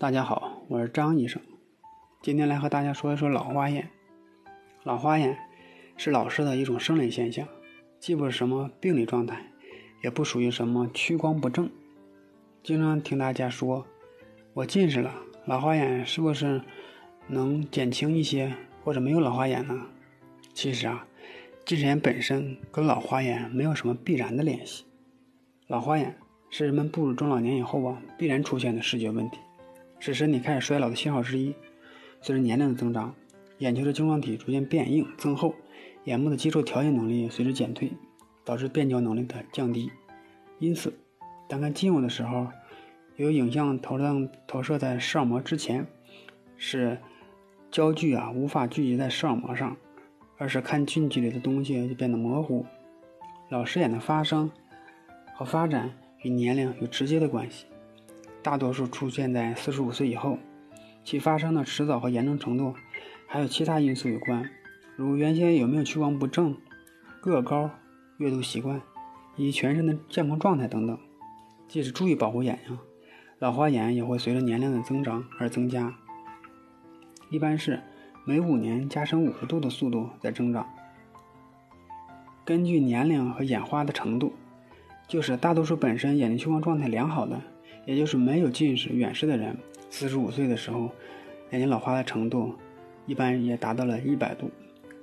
大家好，我是张医生，今天来和大家说一说老花眼。老花眼是老师的一种生理现象，既不是什么病理状态，也不属于什么屈光不正。经常听大家说，我近视了，老花眼是不是能减轻一些，或者没有老花眼呢？其实啊，近视眼本身跟老花眼没有什么必然的联系。老花眼是人们步入中老年以后啊，必然出现的视觉问题。是身体开始衰老的信号之一。随着年龄的增长，眼球的晶状体逐渐变硬增厚，眼部的肌肉调节能力随之减退，导致变焦能力的降低。因此，当看近物的时候，由于影像投上投射在视网膜之前，使焦距啊无法聚集在视网膜上，而是看近距离的东西就变得模糊。老视眼的发生和发展与年龄有直接的关系。大多数出现在四十五岁以后，其发生的迟早和严重程度，还有其他因素有关，如原先有没有屈光不正、个高、阅读习惯以及全身的健康状态等等。即使注意保护眼睛，老花眼也会随着年龄的增长而增加，一般是每五年加深五十度的速度在增长。根据年龄和眼花的程度，就是大多数本身眼睛屈光状态良好的。也就是没有近视远视的人，四十五岁的时候，眼睛老花的程度一般也达到了一百度；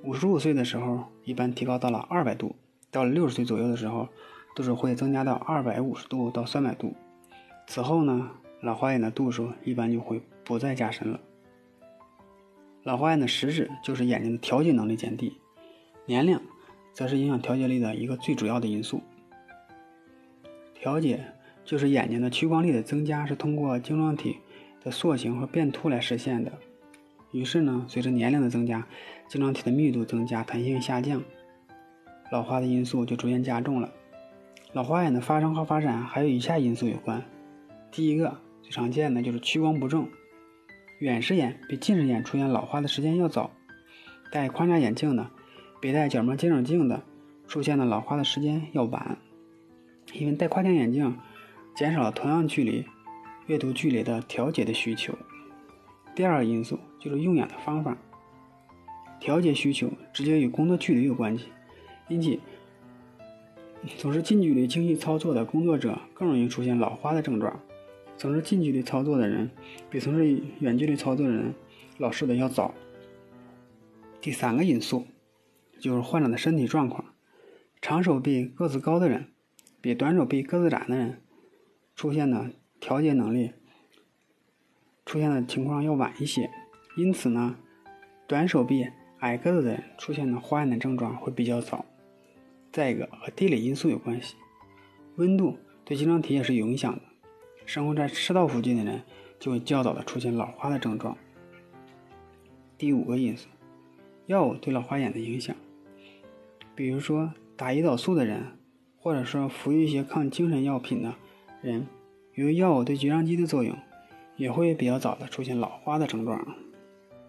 五十五岁的时候，一般提高到了二百度；到了六十岁左右的时候，度数会增加到二百五十度到三百度。此后呢，老花眼的度数一般就会不再加深了。老花眼的实质就是眼睛的调节能力减低，年龄则是影响调节力的一个最主要的因素。调节。就是眼睛的屈光力的增加是通过晶状体的塑形和变凸来实现的。于是呢，随着年龄的增加，晶状体的密度增加，弹性下降，老花的因素就逐渐加重了。老花眼的发生和发展还有以下因素有关。第一个最常见的就是屈光不正，远视眼比近视眼出现老花的时间要早，戴框架眼镜的比戴角膜监视镜的出现的老花的时间要晚，因为戴框架眼镜。减少了同样距离阅读距离的调节的需求。第二个因素就是用眼的方法，调节需求直接与工作距离有关系，因此从事近距离精细操作的工作者更容易出现老花的症状。从事近距离操作的人比从事远距离操作的人老视的要早。第三个因素就是患者的身体状况，长手臂个子高的人比短手臂个子窄的人。出现的调节能力出现的情况要晚一些，因此呢，短手臂、矮个子的人出现的花眼的症状会比较早。再一个和地理因素有关系，温度对晶状体也是有影响的。生活在赤道附近的人就会较早的出现老花的症状。第五个因素，药物对老花眼的影响，比如说打胰岛素的人，或者说服用一些抗精神药品的。人由于药物对睫状肌的作用，也会比较早的出现老花的症状。